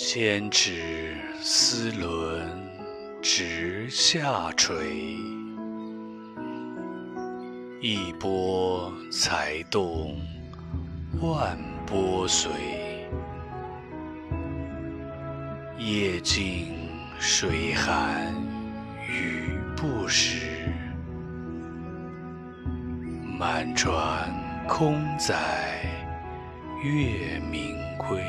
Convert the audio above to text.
千尺丝纶直下垂，一波才动万波随。夜静水寒雨不时，满船空载月明归。